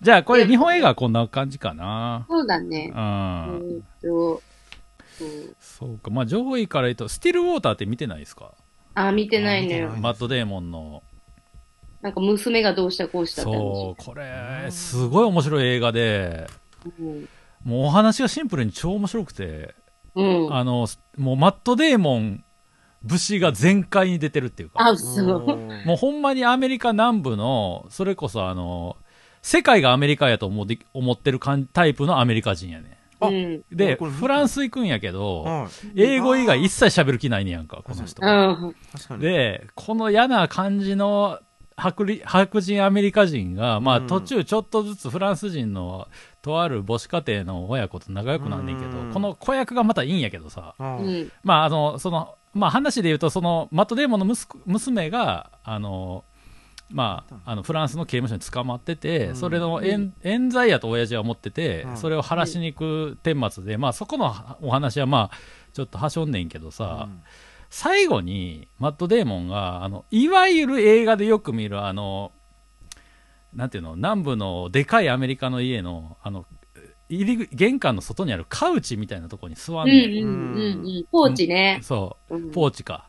じゃあ、これ日本映画はこんな感じかな。そうだね。うえん。ーっと、そうそうか。まあ、上位から言うと、スティルウォーターって見てないですか？あ、見てないのよあ見てない。マット・デーモンの。なんか娘がどうしたこうしたって話そう、これ、すごい面白い映画で、うん。もうお話がシンプルに超面白くて、うん。あの、もうマット・デーモン、節が全開に出てるっていうか、あ、そう。もうほんまにアメリカ南部の、それこそあの、世界がアメリカやと思って思ってるかんタイプのアメリカ人やね。ん。で、フランス行くんやけど、はい。英語以外一切喋る気ないねやんか、この人。で、この嫌な感じの白り白人アメリカ人が、まあうん途中ちょっとずつフランス人のとある母子家庭の親子と仲良くなんねんけど、うんこの子役がまたいいんやけどさ。まああの、その、まあ話で言うと、その、マットデーモンの息子娘が、あの、まあ、あのフランスの刑務所に捕まってて、うん。それの冤冤罪やと親父は思ってて、うんそれを晴らしに行く顛末で、まあそこのお話はまあ、ちょっとはしょんねんけどさ、うん。最後にマット・デーモンがあのいわゆる映画でよく見るあのなんていうの南部のでかいアメリカの家のあの入り玄関の外にあるカウチみたいなところに座んうんねん、うんうんうん。ポーチね。そううんポーチか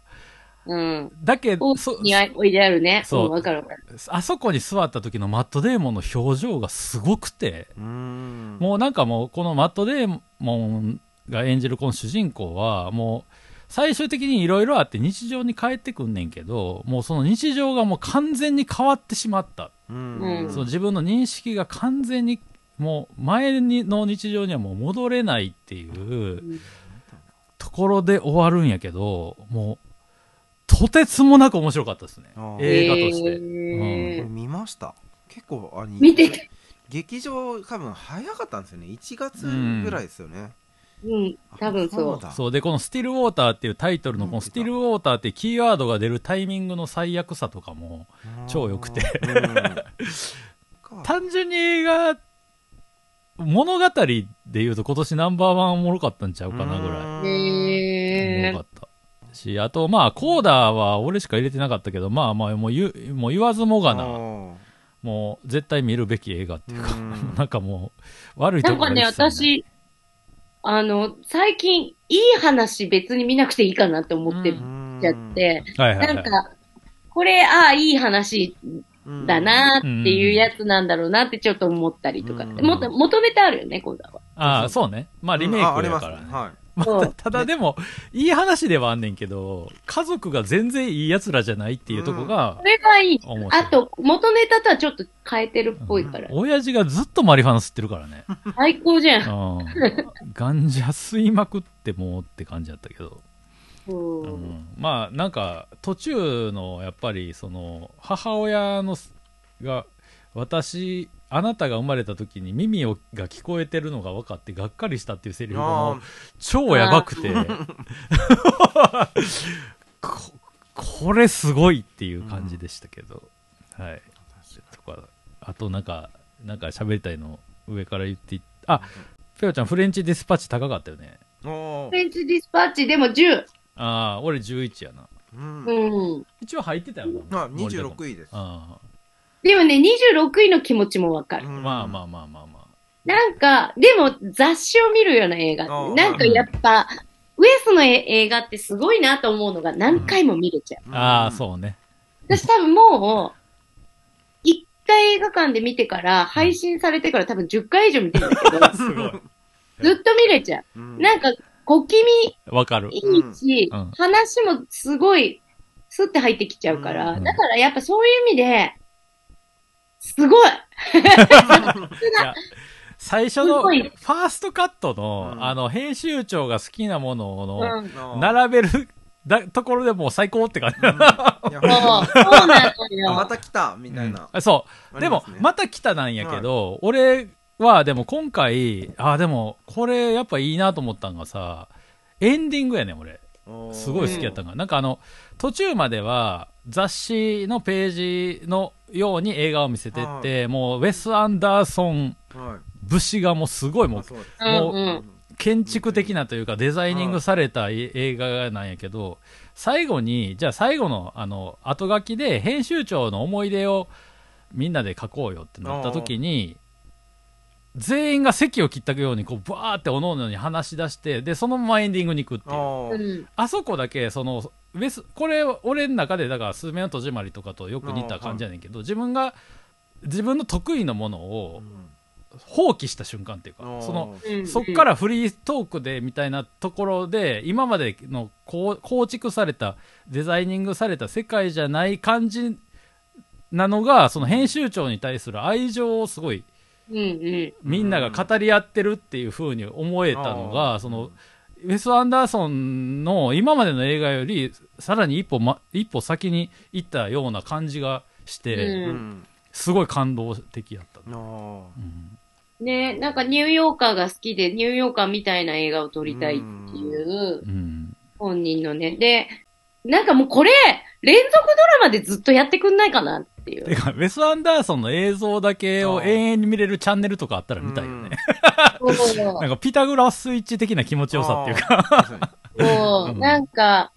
うん。だけポどそに置いてあるね。そううんわかるわかる。あそこに座った時のマット・デーモンの表情がすごくてうーん。もうなんかもうこのマット・デーモンが演じるこの主人公はもう最終的にいろいろあって日常に帰ってくんねんけどもうその日常がもう完全に変わってしまった、うんうんその自分の認識が完全にもう前にの日常にはもう戻れないっていうところで終わるんやけどもうとてつもなく面白かったですね映画として、へーこれ見ました？結構、あ見てて。劇場多分早かったんですよね。1月ぐらいですよね。うん。多分そう。だそうでこの「スティルウォーター」っていうタイトルのこの「スティルウォーター」ってキーワードが出るタイミングの最悪さとかも超良くてうん 単純に映画物語で言うと今年ナンバーワンおもろかったんちゃうかなぐらい。おもろかったしあとまあコーダーは俺しか入れてなかったけどまあまあもう言うもう言わずもがなもう絶対見るべき映画っていうかうん。なんかもう悪いところなんかね、私、あの、最近、いい話別に見なくていいかなって思ってちゃって、はいはいはい。なんか、これ、ああ、いい話だなっていうやつなんだろうなってちょっと思ったりとか。うんもっと、元ネタあるよね、コーダは。ああそうねまあリメイクやからねはまあそうただでも、いい話ではあんねんけど、家族が全然いい奴らじゃないっていうとこがそ、れがいい。あと、元ネタとはちょっと変えてるっぽいから。親父がずっとマリファナ吸ってるからね。最高じゃ。うんん。ガンジャ吸いまくってもうって感じだったけど。うん。まあ、なんか、途中の、やっぱり、その、母親の、が、私、あなたが生まれた時に耳をが聞こえてるのが分かってがっかりしたっていうセリフが超やばくてここれすごいっていう感じでしたけど、はいとかあとなんかなんか喋りたいの上から言っていあペオちゃんフレンチディスパッチ高かったよねフレンチディスパッチでも10。ああ俺11やな。うん。うん。一応入ってたよな。あ26位です。あでもね、26位の気持ちもわかる。あまあまあまあまあまあ。なんか、でも雑誌を見るような映画。あー。なんかやっぱ、ウエスの映画ってすごいなと思うのが何回も見れちゃう。ああそうね。私多分もう、一回映画館で見てから、配信されてから多分10回以上見てるんだけど、すごい。ずっと見れちゃう。う。なんか、小気味わかる。いいし、うん。話もすごい、スッて入ってきちゃうから、うん。だからやっぱそういう意味で、すごい。いや最初のフすごい。ァーストカットの、うん。あの編集長が好きなものの、うん。な並べるだところでもう最高って感じ、そう、そうなのよ。また来たみたいな。あそう。でもまた来たなんやけど、俺はでも今回あでもこれやっぱいいなと思ったんがさエンディングやねん俺。すごい好きやったんが、なんかあの途中までは雑誌のページのように映画を見せてって、もうウェス・アンダーソンはい。節がもうすごいもうもううん。建築的なというかデザイニングされたい映画なんやけど最後に、じゃあ最後の、あの、後書きで編集長の思い出をみんなで書こうよってなった時に、全員が席を切ったように、こう、バーっておのおのに話し出して、で、そのままエンディングに行くっていう。あそこだけ、その、ウェス、これ、俺の中で、だから、すめの戸締まりとかとよく似た感じやねんけど、自分が、自分の得意なものを放棄した瞬間っていうか、その、うん。そっからフリートークでみたいなところで、今までの構築された、デザイニングされた世界じゃない感じなのが、その編集長に対する愛情をすごい。みんなが語り合ってるっていう風に思えたのが、うん。その、ウェス・アンダーソンの今までの映画より、さらに一歩、ま、一歩先に行ったような感じがして、すごい感動的やった。うん。ねなんかニューヨーカーが好きで、ニューヨーカーみたいな映画を撮りたいっていううん。本人のね。で、なんかもうこれ、連続ドラマでずっとやってくんないかなっていう。てか、ウェス・アンダーソンの映像だけを永遠に見れるチャンネルとかあったら見たいよね。なんかピタゴラスイッチ的な気持ちよさっていうか。なんか、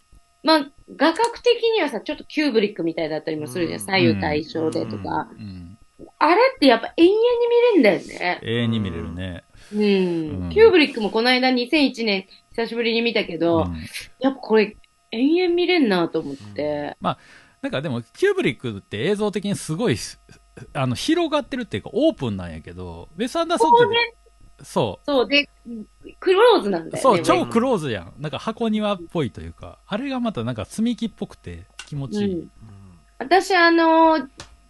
まあ、画角的にはさ、ちょっとキューブリックみたいだったりもするじゃん。うん左右対称でとか。うん、あれってやっぱ永遠に見れるんだよね。永遠に見れるね。うん。うんキューブリックもこの間2001年久しぶりに見たけど、うんやっぱこれ延々見れんなと思って。なんかでも、キューブリックって映像的にすごい、あの、広がってるっていうか、オープンなんやけど、ウェス・アンダーソンって、こうね、そそう、で、クローズなんう、だよね。そう、超もクローズやん。なんか箱庭っぽいというか、あれがまたなんか積み木っぽくて気持ちいい。うん。私、あの、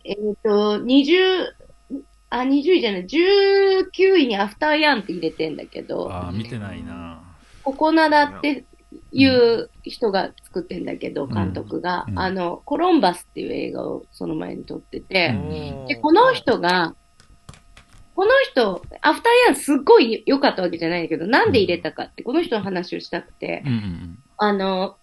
えっ、と、20、あ、20位じゃない、19位にアフターヤンって入れてんだけど、ああ、見てないな。ココナダっていう人が作ってんだけど、うん監督が、うん。あの、コロンバスっていう映画をその前に撮ってて、うん。で、この人が、この人、アフターヤンすっごい良かったわけじゃないんだけど、なんで入れたかって、この人の話をしたくて、あの、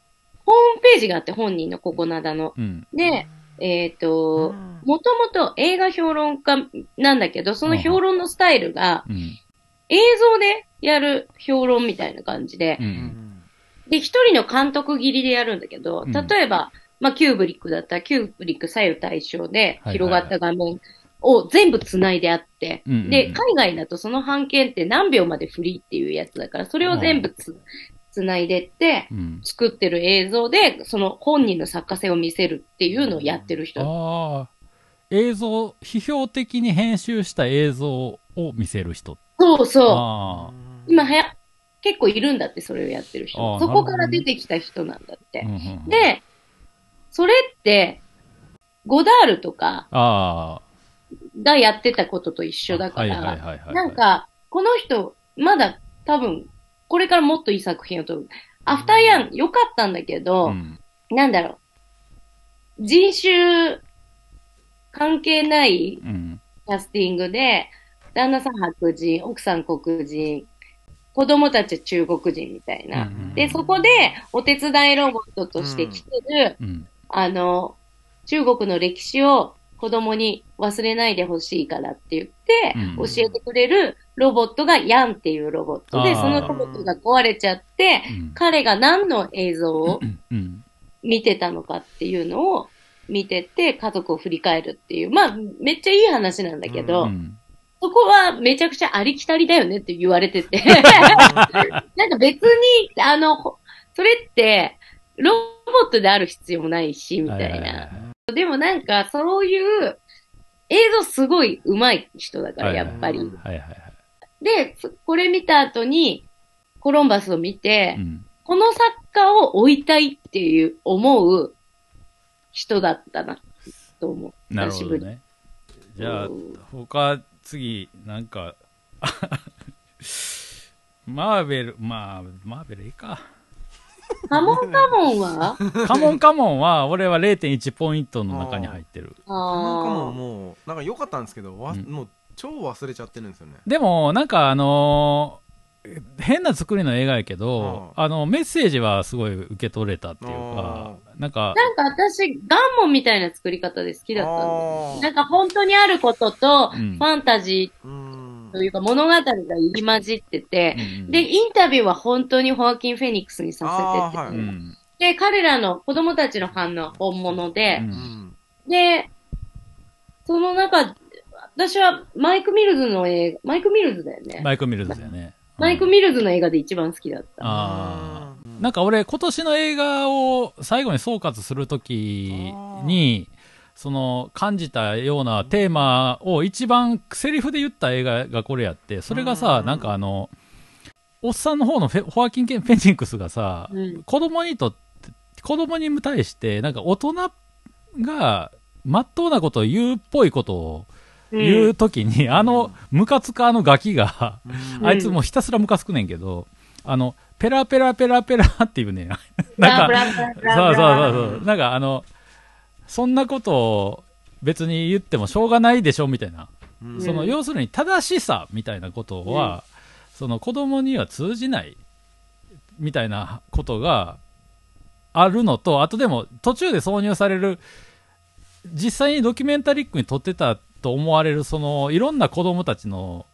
ホームページがあって、本人のココナダの。で、えっ、と、もともと映画評論家なんだけど、その評論のスタイルがうん。映像でやる評論みたいな感じでう、。うんんで、一人の監督切りでやるんだけど、うん例えば、まあ、キューブリックだったら、キューブリック左右対称ではい広がった画面を全部繋いであって、うんうんうんで、海外だとその半径って何秒までフリーっていうやつだから、それを全部つ、繋いでって、うん。作ってる映像で、その本人の作家性を見せるっていうのをやってる人。ああ、映像、批評的に編集した映像を見せる人。そうそう。あ今はや、結構いるんだって、それをやってるあ人。ーそこから出てきた人なんだってあ。。うんうんうん、で、それって、ゴダールとかあがやってたことと一あ。緒だから。なん、か、この人、まだ多分、これからもっといい作品を撮る。アフターヤン良かったんだけど、うん。なんだろう。人種関係ないうん。キャスティングで、旦那さん白人、奥さん黒人、子供たちは中国人みたいな。うんうんで、そこでお手伝いロボットとして来てる、うん。あの、中国の歴史を子供に忘れないでほしいからって言って、うん教えてくれるロボットがヤンっていうロボットで、そのロボットが壊れちゃって、うん彼が何の映像をうんうん。見てたのかっていうのを見てて、家族を振り返るっていう。まあ、めっちゃいい話なんだけど、うんそこはめちゃくちゃありきたりだよねって言われてて。なんか別に、あの、ほそれって、ロボットである必要もないし、みたいな。でもなんか、そういう、映像すごい上手い人だから、はいやっぱり。で、そこれ見た後に、コロンバスを見て、うん。この作家を追いたいっていう思う人だったな、と思う。なる久しぶり。ほどね。じゃあうん、他、次、なんか、マーベル、まあ、マーベルいいか。カモンカモンは？カモンカモンは、俺は0.1ポイントの中に入ってる。なんかもうあもうなんか良かったんですけどわうん。もう超忘れちゃってるんですよね。でも、なんかあのー変な作りの映画やけど、あの、メッセージはすごい受け取れたっていうか、なんかあ。、なんか私、ガンモンみたいな作り方で好きだったんだよあーなんか本当にあることと、うんファンタジうんーというか物語が入り混じってて、うんうんで、インタビューは本当にホアキン・フェニックスにさせてて、あーはいうん。で、彼らの子供たちの反応は本物でう、うんん。で、その中、私はマイク・ミルズの映画、マイク・ミルズだよね。マイク・ミルズだよね。マイク・うんミルズの映画で一番好きだった。あうんなんか俺、今年の映画を最後に総括するときに、その感じたようなテーマを一番セリフで言った映画がこれやって、それがさ、うん。なんかあの、おっさんの方のフェホアキン・フェニックスがさ、うん。子供にとって、子供に対して、なんか大人が、まっとうなことを言うっぽいことを言うときに、あの、ムカつくあのガキが、うん。あいつもうひたすらムカつくねんけど、あの、ペラペラペラペラっていうね、なんか、そうそうそうそう、なんかあの、そんなことを別に言ってもしょうがないでしょみたいな、うん。その要するに正しさみたいなことは、その子供には通じないみたいなことがあるのと、あとでも途中で挿入される、実際にドキュメンタリックに撮ってたと思われる、そのいろんな子供たちの、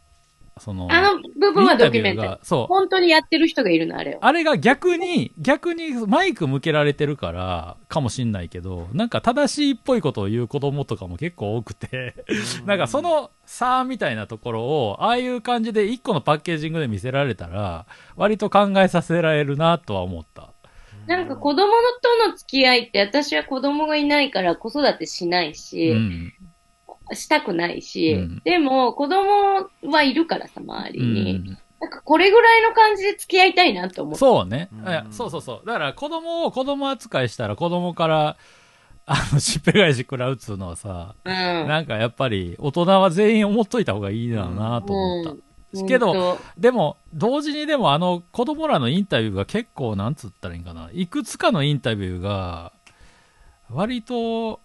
その、あの部分はドキュメンタリーインタビューが。そう。本当にやってる人がいるの、あれを。あれが逆に、逆にマイク向けられてるから、かもしんないけど、なんか正しいっぽいことを言う子供とかも結構多くて、なんかその差みたいなところを、ああいう感じで一個のパッケージングで見せられたら、割と考えさせられるなとは思った。なんか子供との付き合いって私は子供がいないから子育てしないし、うん。したくないし、うんでも子供はいるからさ、周りうに。ん、なんかこれぐらいの感じで付き合いたいなと思って。そうね、うんそうそうそう。だから子供を子供扱いしたら子供から、あの、しっぺ返し食らうっつうのはさ、うん。なんかやっぱり大人は全員思っといた方がいいだろうなと思った。うんけどでも、同時にでもあの子供らのインタビューが結構、なんつったらいいんかな。いくつかのインタビューが、割と、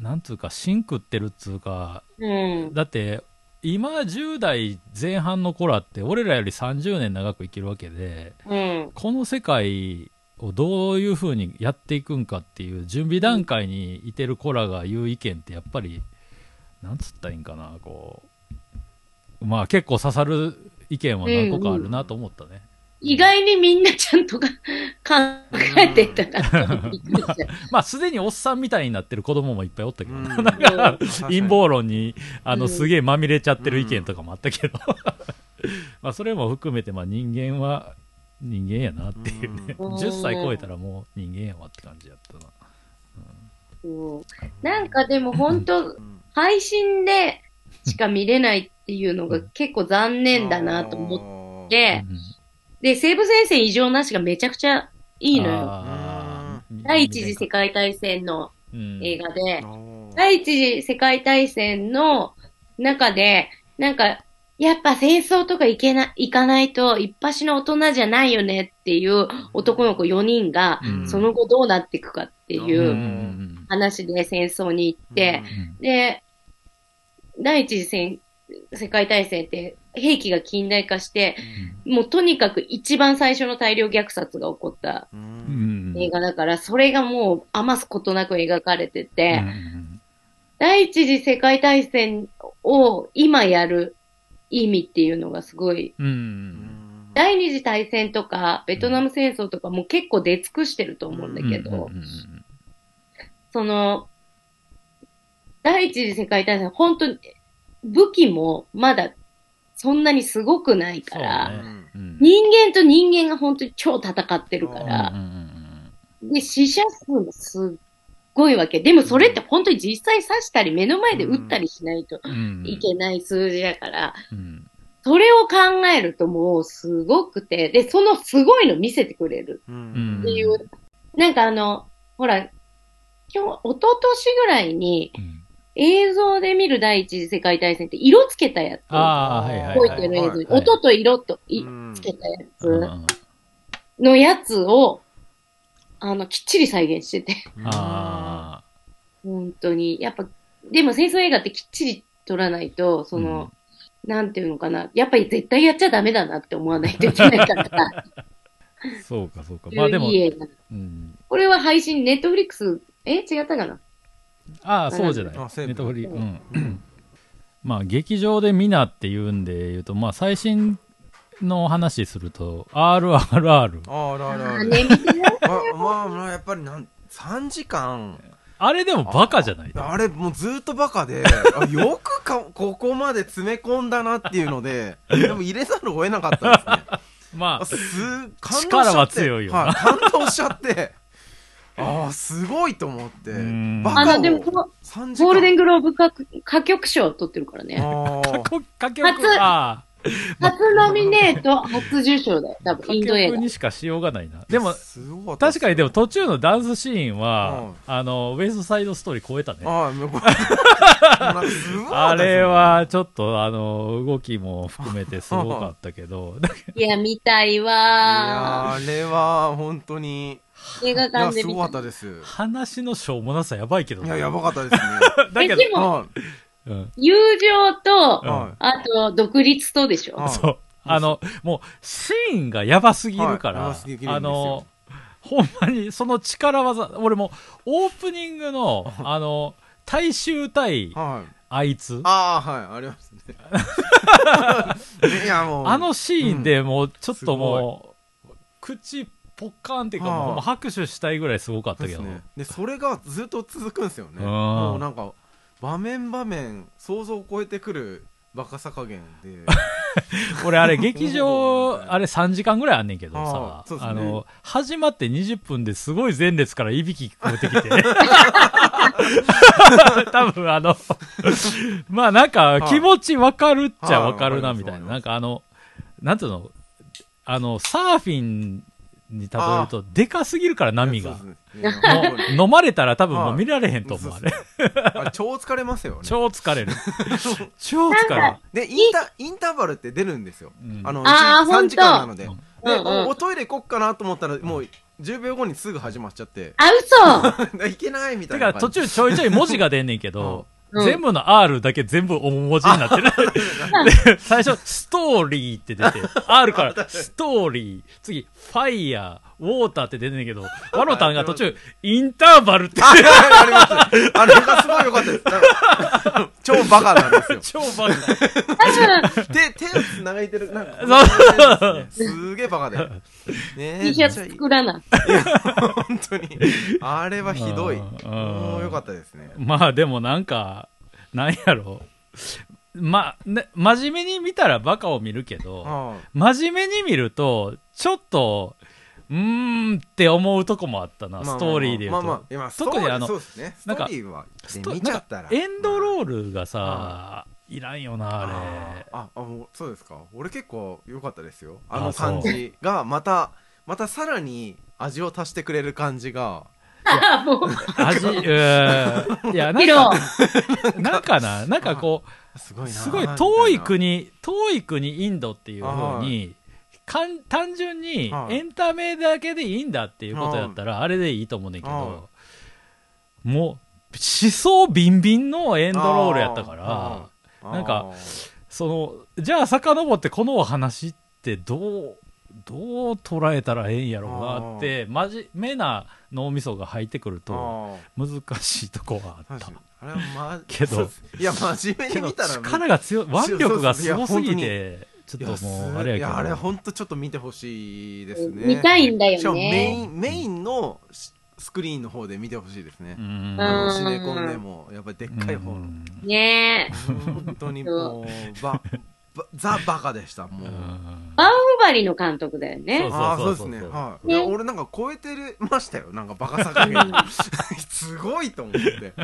なんつうか、シンクってるっつうか、うん。だって、今10代前半の子らって、俺らより30年長く生きるわけで、うん。この世界をどういう風にやっていくんかっていう準備段階にいてる子らが言う意見ってやっぱり、なんつったらいいんかな、こう、まあ結構刺さる意見は何個かあるなと思ったね。意外にみんなちゃんとか考えてたな。まあすでにおっさんみたいになってる子供もいっぱいおったけど、うん。なんか陰謀論にあのうん。すげえまみれちゃってる意見とかもあったけど、まあそれも含めてまあ人間は人間やなっていうね、うん。10歳超えたらもう人間やわって感じやったな。そうなんかでも本当うん。配信でしか見れないっていうのが結構残念だなと思って、うんで、西部戦線異常なしがめちゃくちゃいいのよ。第一次世界大戦のうん。映画で、うん。第一次世界大戦の中で、なんか、やっぱ戦争とか行けな、行かないと一発の大人じゃないよねっていう男の子4人が、うん。その後どうなっていくかっていう話で戦争に行って、うん。で、第一次戦世界大戦って兵器が近代化して、もうとにかく一番最初の大量虐殺が起こったうん。うん映画だから、それがもう余すことなく描かれてて、うん。第一次世界大戦を今やる意味っていうのがすごい、うん。ううんん第二次大戦とかベトナム戦争とかも結構出尽くしてると思うんだけど、うんうん。その、第一次世界大戦、本当に武器もまだそんなにすごくないから、ね。うん。人間と人間が本当に超戦ってるから、で、死者数もすっごいわけ。でもそれって本当に実際刺したり目の前で撃ったりしないといけない数字だから、うん。それを考えるともうすごくて、で、そのすごいの見せてくれるうん。っていう、なんかあの、ほら、今日、一昨年ぐらいにうん映像で見る第一次世界大戦って色つけたやつ。ああ、はいはいはい。覚えてる映像に。はい音と色というんつけたやうんつのやつを、あの、きっちり再現してて。あ本当に。やっぱ、でも戦争映画ってきっちり撮らないと、その、なんていうのかな。やっぱり絶対やっちゃダメだなって思わないといけないから そうかそうか。まあでもい、い映画うんこれは配信、ネットフリックス、え？違ったかな？ああ、そうじゃない。ネットフリ、うん。うん。まあ、劇場で見なっていうんで言うと、まあ、最新の話すると、RRR。ああらあままあまあやっぱりなん3時間。あれでもバカじゃないあれもうずっとバカであよくか ここまで詰め込んだなっていうのででも入れざるを得なかったですね。まあす力は強いよな。はい、感動しちゃってああすごいと思ってうんバカをあの、でも、この3時間ゴールデングローブ歌歌曲賞を取ってるからね。歌曲、初あ初ノミネート、初受賞だよ。多あ、分、インド映画。にしかしようがないな。でも、確かにでも途中のダンスシーンうはん、あの、ウエストサイドストーリー超えたね。あ あれはちょっと、あの、動きも含めてすごかったけど、いや、見たいいやわーあれは本当にー。映画いや館です見た。ごかったです。話のしょうもなさやばいけどね。いややばかったですね。だけえでもはいど、友情と、あと、独立とでしょ。はいそう。あの、もう、シーンがやばすぎるから、あの、ほんまに、その力技、俺も、オープニングの、あの、大衆対はい。あいつ、ああはいありますね。いやもう。あのシーンでもう、ちょっともう、口、ポッカーンっていうか、はあもう拍手したいぐらいすごかったけど、ね。でそれがずっと続くんですよね。うん。もうなんか場面場面想像を超えてくるバカさ加減で。俺あれ劇場、あれ3時間ぐらいあんねんけどあさあ、の、始まって20分ですごい前列からいびき聞こえてきて。多分あの、まあなんか気持ちわかるっちゃわかるなはい。みたいな。なんかあの、なんていうの、あの、サーフィンに例えるとでかすぎるから波が。飲まれたら多分もう見られへんと思う、あれ。超疲れますよね。超疲れる。超疲れる。でインタインターバルって出るんですよ。うん。あのあー3時間なので。うん。でおおトイレ行こっかなと思ったらもう10秒後にすぐ始まっちゃって。あ、嘘。いけないみたてかいな感じ。途中ちょいちょい文字が出んねんけど、うん全部の R だけ全部大文字になってる。で最初、ストーリーって出て、R からストーリー、次、ファイヤー、ウォーターって出てんねんけど、ワロタンが途中、インターバルって、あ、あります。あれがすごい良かったです。超バカなんですよ。超バカ。手、手を繋いでる。なんか、そうすげえバカで。ねえ T シャツ作らな。本当に。あれはひどい。うんもう良かったですね。まあでもなんか、なんやろ。まあ、ね、真面目に見たらバカを見るけど、は真面目に見ると、ちょっと、うーんって思うとこもあったな、いストーリーで言うと。まあまあ、今、特にあのそうですね。ストなんかエンドローールがさ、いらんよな、あれ。あ、あ、もう、そうですか。俺結構良かったですよ。ああの感じが、また、またさらに味を足してくれる感じが、あ もう、味、うーん。いや、なんか、なんかな、なんかこすごいなう、すごい遠いな国、遠い国インドっていう風に、かん単純にはい。エンタメだけでいいんだっていうことやったら、あれでいいと思うねんけど、もう、思想ビンビンのエンドロールやったから、あーなんかその、じゃあ遡ってこのお話ってどう、どう捉えたらええんやろうなって、真面目な脳みそが入ってくるあと、ー難しいとこはあった。確かに。あれはまけどそうです。いや真面目けどに見たら力が強い、腕力がすごすぎいて、ちょっともう、すあれやけど。いやあれ本当ちょっと見てほしいですね。見たいんだよね。しかもメインメインのススクリーンの方で見てほしいですね。シネコンでもやっぱりでっかい方ね。え。本当にもうばばザ・バカでしたもう、バンフバリの監督だよね。そうああそうですね。はい、いやね。俺なんか超えてましたよ。なんかバカさ加減 すごいと思って。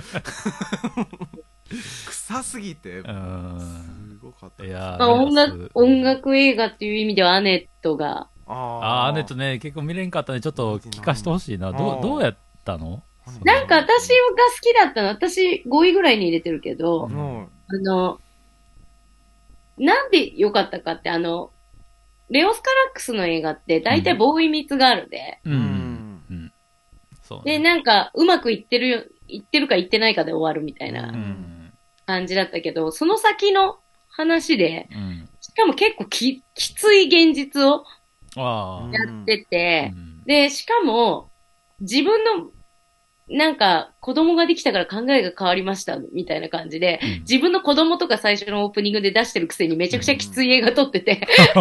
臭すぎて。うすん。ごかった。いやまあ、音楽なんか、音楽映画っていう意味ではアネットが、あー、ネットね、結構見れんかったんで、ちょっと聞かしてほしいな。どう、どうやったの？なんか私が好きだったの、私5位ぐらいに入れてるけど、もあの、なんで良かったかって、あの、レオスカラックスの映画って大体ボーイ密があるで、ううん。ん。うん。そうで、ね。なんかうまくいってるよ、いってるかいってないかで終わるみたいなうん。感じだったけど、その先の話で、うん。しかも結構き、きつい現実を。やってて、うん。で、しかも、自分のなんか、子供ができたから考えが変わりました、みたいな感じで、うん。自分の子供とか最初のオープニングで出してるくせにめちゃくちゃきつい映画撮ってて、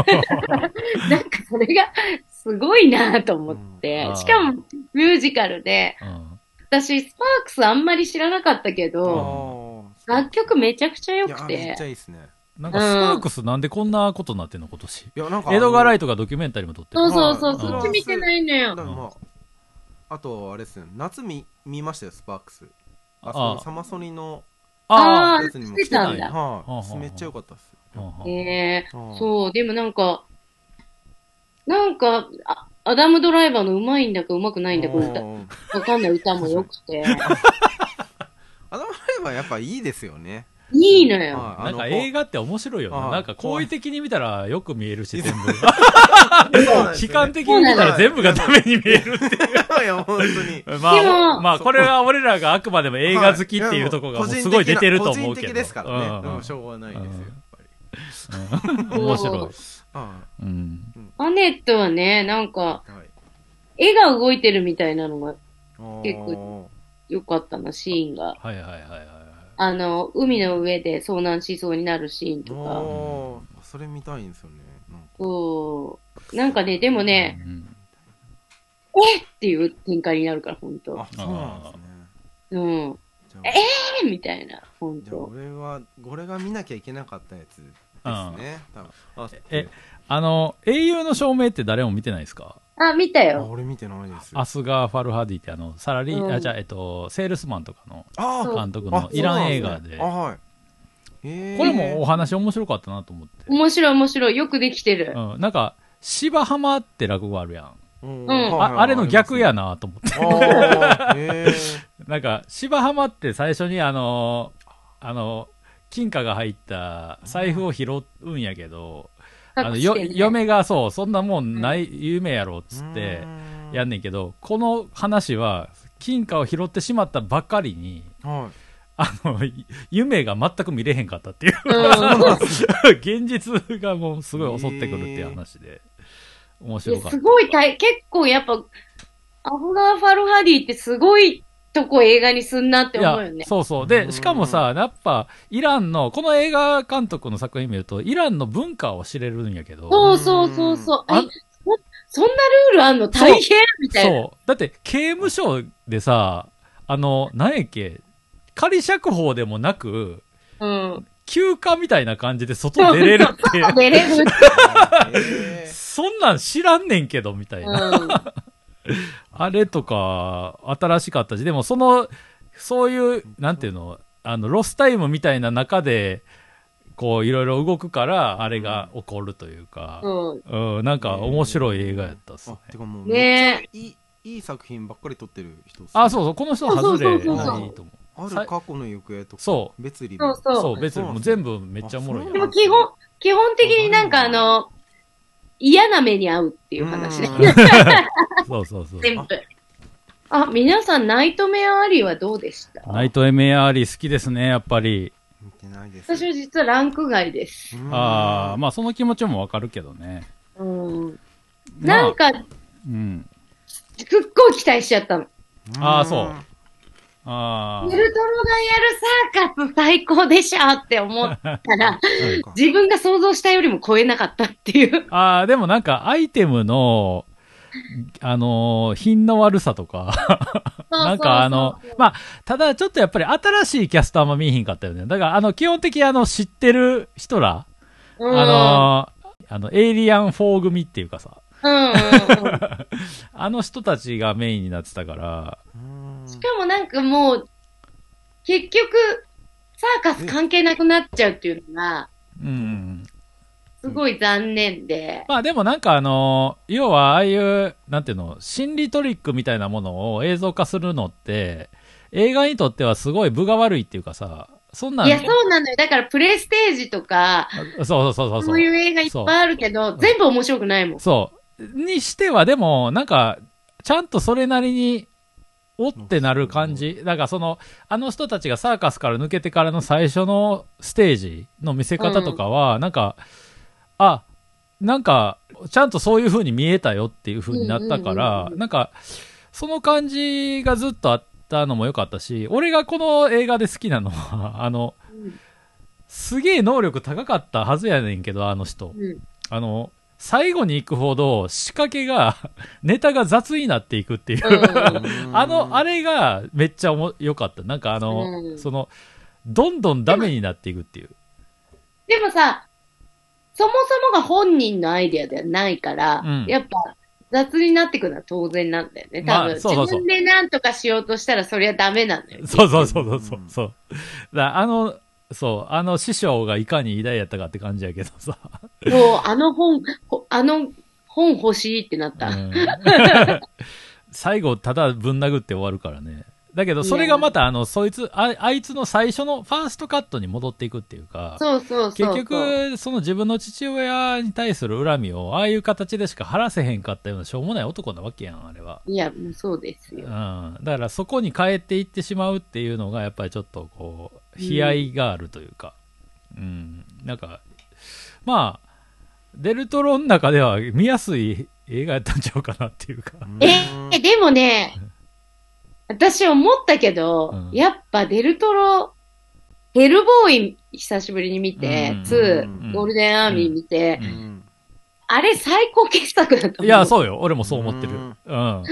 なんかそれがすごいなと思って。うん、しかもミュージカルで、うん。私スパークスあんまり知らなかったけあど、ー。楽曲めちゃくちゃ良くいや、めっちゃて、いいっすね。なんかスパークスなんでこんなことになってんの今年？いや、なんか。エドガー・ライトトがドキュメンタリーも撮ってる。そうそうそう、うんそっち見てないのよ。まあ、あと、あれですね、夏見、見ましたよ、スパークス。あ、あそのサマソニのああやつにもしてたんだはい。めっちゃ良かったっす。ええうんそう、でもなんか、なんか、あアダムドライバーの上手いんだか上手くないんだか歌、うんわかんない歌も良くて、あの前はやっぱいいですよね。いいのよ。はいなんか映画って面白いよな。はいなんか好意的に見たらよく見えるし、全部。悲観的に見たら全部がダメに見えるっていう。いや、本当に。までもあ、まあ、これは俺らがあくまでも映画好きっていうところがもうすごい出てると思うけど。個人的ですからね。うんしょうがないですよ、やっぱり。うん面白い。はうん。アネットはね、なんか、い。はい。絵が動いてるみたいなのが結構構良かったな、シーンが。はいはいはいはい。あの、海の上で遭難しそうになるシーンとか。おーそれ見たいんですよね。なんかそう。なんかね、でもね、うんえっっていう展開になるから、ほんとあ。、そうなんですね。うん。じゃあえーみたいな、ほんじゃあと。俺は、俺が見なきゃいけなかったやつですね。多分あえ、あの、英雄の証明って誰も見てないですか？あ、見たあよ。俺見てないです。アスガー・ファルハディってあの、サラリー、うんあ、じゃあ、えっと、セールスマンとかの監督あのイラン映画で、あ、はい。えーこれもお話面白かったなと思って。面白い面白い。よくできてる。うん、なんか、芝浜って落語あるやん。うんうんああれの逆や。なと思って。あーへー なんか、芝浜って最初にあの、あの、金貨が入った財布を拾うんやけど、あの、よ、嫁がそう、そんなもんない、夢やろっつってう、ん。やんねんけど、この話は、金貨を拾ってしまったばかりに、はい。あの、い夢が全く見れへんかったっていう、うん。現実がもうすごい襲ってくるっていう話で、面い白かった。やす。ごい大、結構やっぱ、アフガー・ファルハディってすごいとこ映画にすんなって思うよね。そうそう。うで、んしかもさ、やっぱ、イランの、この映画監督の作品見ると、イランの文化を知れるんやけど、そうそうそうそう。あえそそんなルールあんの大変みたいな。そう。だって、刑務所でさ、あの、何やっけ、仮釈放でもなく、うん。休暇みたいな感じで外出れるって、出れる。え そんなん知らんねんけど、みたいな。うん。あれとか、新しかったし、でもその、そういう、なんていうの、あの、ロスタイムみたいな中で、こう、いろいろ動くから、あれが起こるというか、うん。うん、なんか面白い映画やったっすねあ、。てかもう、ねめっちゃいい、いい作品ばっかり撮ってる人っすねあ、そうそう、この人は外れないと思う。ある過去の行方とか。。そう別リそうそうそう、別にもう全部めっちゃおもろいでも基本、基本的になんかあの、嫌な目に遭うっていう話ね。そうそうそう。全部。あ、皆さん、ナイトメア・アリーはどうでした？ナイトメア・アリー好きですね、やっぱり。見てないです。私は実はランク外です。うんああ、まあその気持ちもわかるけどね。うん。まあなんか、うん。すっごい期待しちゃったの。あーそうあウルトロがやるサーカス最高でしょって思ったら、自分が想像したよりも超えなかったっていう。あ。ああ、でもなんかアイテムの、あのー品の悪さとか、なんかあの、まあ、ただちょっとやっぱり新しいキャストあんま見えひんかったよね。だからあの、基本的にあの、知ってる人ら、うん、あのーあの、エイリアン4組っていうかさ、うんうんうん。あの人たちがメインになってたから、うんしかもなんかもう、結局、サーカス関係なくなっちゃうっていうのが、うん。すごい残念で。まあでもなんかあのー要はああいう、なんていうの、心理トリックみたいなものを映像化するのって、映画にとってはすごい分が悪いっていうかさ、そんなん、いや、そうなのよ。だから、プレイステージとか、そうそうそうそう。そういう映画いっぱいあるけど、全部面白くないもん。そう。にしては、でも、なんか、ちゃんとそれなりに、おってなる感じ。だからその、あの人たちがサーカスから抜けてからの最初のステージの見せ方とかは、なんか、あ、なんか、ちゃんとそういう風に見えたよっていう風になったから、うんうんうんうんなんか、その感じがずっとあったのも良かったし、俺がこの映画で好きなのは、あの、うんすげえ能力高かったはずやねんけど、あの人。うん。あの、最後に行くほど仕掛けが、ネタが雑になっていくっていう。うん あの、あれがめっちゃおも良かった。なんかあの、うんその、どんどんダメになっていくっていう。でもさ、そもそもが本人のアイデアではないから、うんやっぱ雑になってくのは当然なんだよね。多分、まあそうそうそう自分で何とかしようとしたらそりゃダメなんだよ。そうそうそうそうそう。だあの、そう、あの師匠がいかに偉大やったかって感じやけどさ。もう、あの本、ほあの本欲しいってなった。うん 最後、ただぶん殴って終わるからね。だけど、それがまた、あの、そいつあ、あいつの最初のファーストカットに戻っていくっていうか、そうそうそう。結局、その自分の父親に対する恨みを、ああいう形でしか晴らせへんかったようなしょうもない男なわけやん、あれは。いや、そうですうん。よ。だから、そこに帰っていってしまうっていうのが、やっぱりちょっと、こう、悲哀があるというか、うん。なんか、まあ、デルトロの中では見やすい映画やったんちゃうかなっていうか。え、でもね、私思ったけど、うん。やっぱデルトロ、ヘルボーイ久しぶりに見て、うん。2、うん。ゴールデンアーミー見て、あれ最高傑作だと思う。いや、そうよ。俺もそう思ってる。ううん。ん。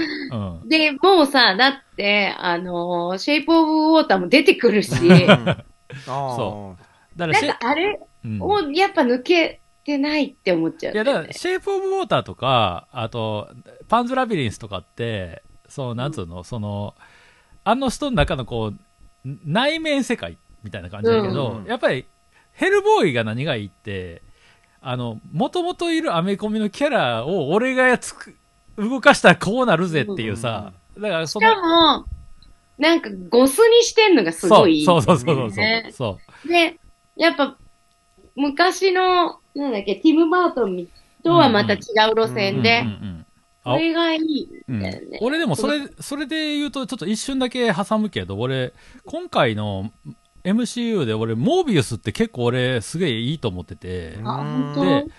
うん。で、もうさ、だって、あのーシェイプオブウォーターも出てくるし、あそだからなんシェかあれうん。をやっぱ抜けてないって思っちゃう、いや、だから、シェイプオブウォーターとか、あと、パンズラビリンスとかって、そう、なんつうの、その、あの人の中のこう、ん内面世界みたいな感じだけど、うん。やっぱり、ヘルボーイが何がいいって、あの、もともといるアメコミのキャラを俺がやつく、動かしたらこうなるぜっていうさ、だからそしかの、も、なんかゴスにしてんのがすごいいい、そうそうそうそうそう、ねそう。で、やっぱ、昔の、なんだっけ、ティム・バートンとはまた違う路線で、うんうんうん。あこれがいいうん。俺でもそれ、それで言うとちょっと一瞬だけ挟むけど、俺、今回の MCU で俺、モービウスって結構俺すげえいいと思ってて、で、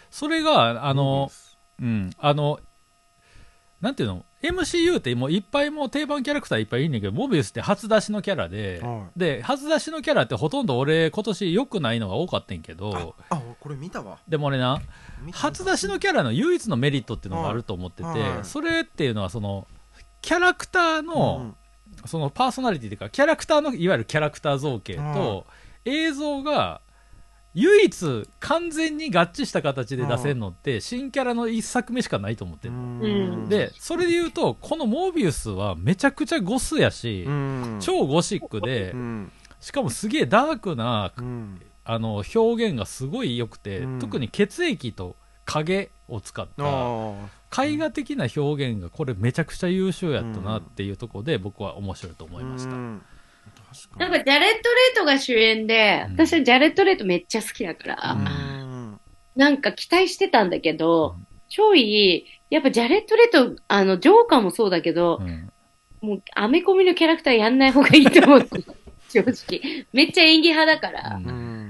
それが、あの、うん、あの、なんていうの ?MCU ってもういっぱいもう定番キャラクターいっぱいいんねんけど、モービウスって初出しのキャラで、はで、初出しのキャラってほとんど俺今年良くないのが多かったんやけあど、あ、これ見たわ。でも俺な、初出しのキャラの唯一のメリットっていうのがあると思ってて、はい。はい。それっていうのはそのキャラクターの、そのパーソナリティというかキャラクターのいわゆるキャラクター造形と、映像が唯一完全に合致した形で出せるのって、新キャラの一作目しかないと思ってる、うん。でそれで言うとこのモービウスはめちゃくちゃゴスやし、うん、超ゴシックで、うん。しかもすげえダークなうん。あの表現がすごい良くて、うん。特に血液と影を使ったあ絵画的な表現がこれめちゃくちゃ優秀やったなっていうところで僕は面白いと思あいました、なんかジャレット・レートが主演で、うん。私はジャレット・レートめっちゃ好きだから、うん。なんか期待してたんだけど、うん。ちょい、やっぱジャレット・レート、あの、ジョーカーもそうだけど、うん。もうアメコミのキャラクターやんない方がいいと思って、正直。めっちゃ演技派だから。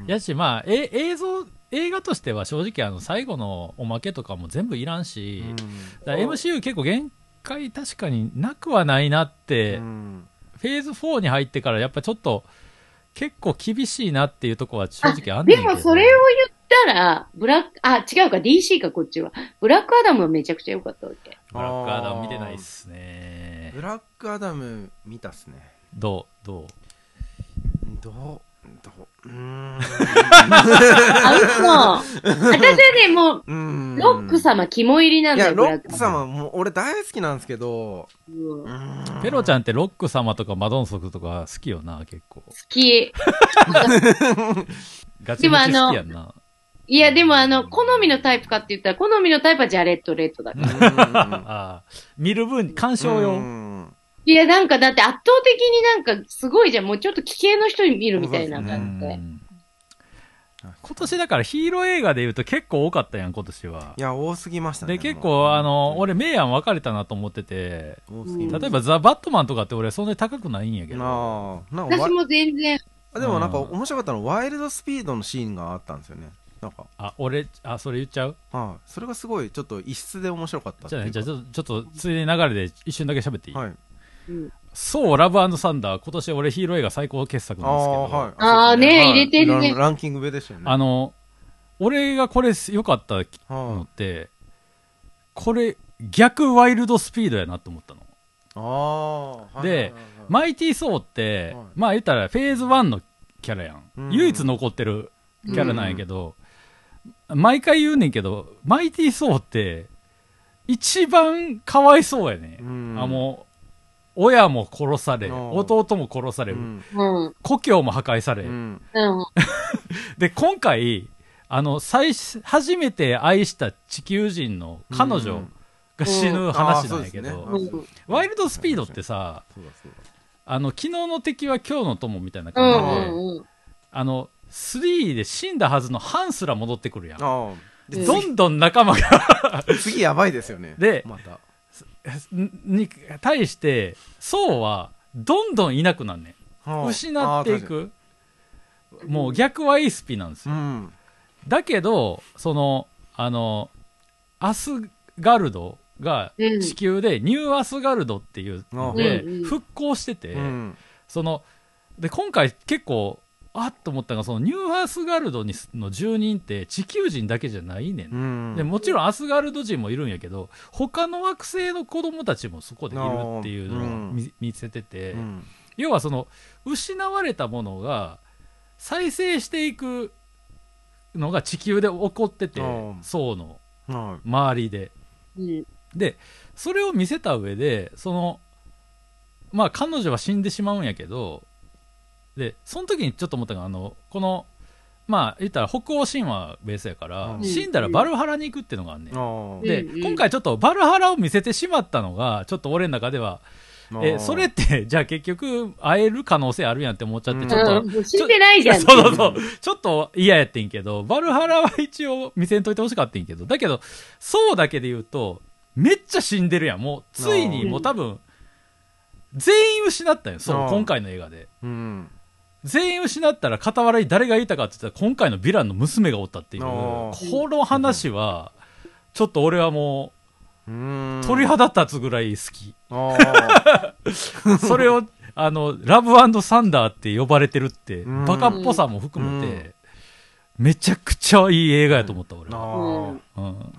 やしまあえ映像映画としては正直あの最後のおまけとかも全部いらんし、うん。MCU 結構限界確かになくはないなって、うん。フェーズ4に入ってからやっぱちょっと結構厳しいなっていうところは正直あんねんけど。でもそれを言ったら、ブラック、あ、違うか、DC か、こっちは。ブラックアダムはめちゃくちゃ良かったわけ。ブラックアダム見てないっすね。ブラックアダム見たっすね。どう？どう？どう？どう？うーん。あ、嘘。私はね、もう、うん。ロック様肝入りなんいやだよ、ロック様もう俺大好きなんですけど。うん。好ペロちゃんってロック様とかマドンソクとか好きよな結構。き。ガチムチ好きやんな。いや、でもあの、好みのタイプかって言ったら、好みのタイプはジャレット・レッドだから。うん。ああ見る分鑑賞用、うんいや、なんかだって圧倒的になんかすごいじゃん。もうちょっと奇形の人に見るみたいな感じで。うん。今年だからヒーロー映画で言うと結構多かったやん今年は。いや多すぎましたね。で結も構うあの俺明暗分かれたなと思ってて。多すぎました。例えばザ・バットマンとかって俺そんなに高くないんやけど。私も全然、あでもなんかうん。面白かったのはワイルドスピードのシーンがあったんですよね。なんか。あ俺あそれ言っちゃう？はい。それがすごいちょっと異質で面白かったじゃじゃあちょっとちょっとついでに流れで一瞬だけ喋っていい、はい。うんそう、ラブサンダー、今年俺ヒーロー映画最高傑作あなんですけど、あ、はい。あーね。はい。入れてるね。ランランキング上でしたよね。あの、俺がこれ良かったのはって、これ逆ワイルドスピードやなと思ったの。い、あではい。はいはいマイティー・ソーって、はい。まあ言ったらフェーズ1のキャラやん。うん。唯一残ってるキャラなんやけど、毎回言うねんけど、マイティー・ソーって、一番かわいそうやね。うん。あ、もう、親も殺され、うん弟も殺される、うん。うん。故郷も破壊され、うん。うん。で、今回、あの、最初、初めて愛した地球人の彼女が死ぬ話なんやけど、うんねワイルドスピードってさ、あの、昨日の敵は今日の友みたいなう感じで。あの、3で死んだはずのハンすら戻ってくるやん。どんどん仲間が次やばいですよね。でまた。に対して、ソウはどんどんいなくなんねん。はあ失ってい。く。もう逆はイースピなんですよ。うん。だけど、その、あの、アスガルドがうん地球でニューアスガルドっていうので復興してて、うん。その、で、今回結構、あっと思ったのが、そのニューアスガルドにの住人って地球人だけじゃないねん。うん。でもちろんアスガルド人もいるんやけど、他の惑星の子供たちもそこでいるっていうのを見,、見せてて、うん、要はその、失われたものが再生していくのが地球で起こっててうん、層のは周りで。うん。で、それを見せた上で、その、まあ彼女は死んでしまうんやけど、で、その時にちょっと思ったのが、あの、この、まあ言ったら北欧神話ベースやから、うん死んだらバルハラに行くっていうのがあんねうんうん今回ちょっとバルハラを見せてしまったのが、ちょっと俺の中では、あ。え、それって、じゃあ結局会える可能性あるやんって思っちゃって、うんちょっと、うんでないじゃん。そうそうそう。ちょっと嫌やってんけど、バルハラは一応見せんといてほしかったんけど、だけど、そうだけで言うと、めっちゃ死んでるやん。もう、ついにもう多分、全員失ったよ。そうう、ん今回の映画で。うん。全員失ったら傍らに誰がいたかって言ったら、今回のヴィランの娘がおったっていう、あこーの話は、ちょっと俺はもう鳥肌立つぐらい好き。あ それを、あの、ラブサンダーって呼ばれてるって、うんバカっぽさも含めて、めちゃくちゃいい映画やと思った、俺あ。は。あうん。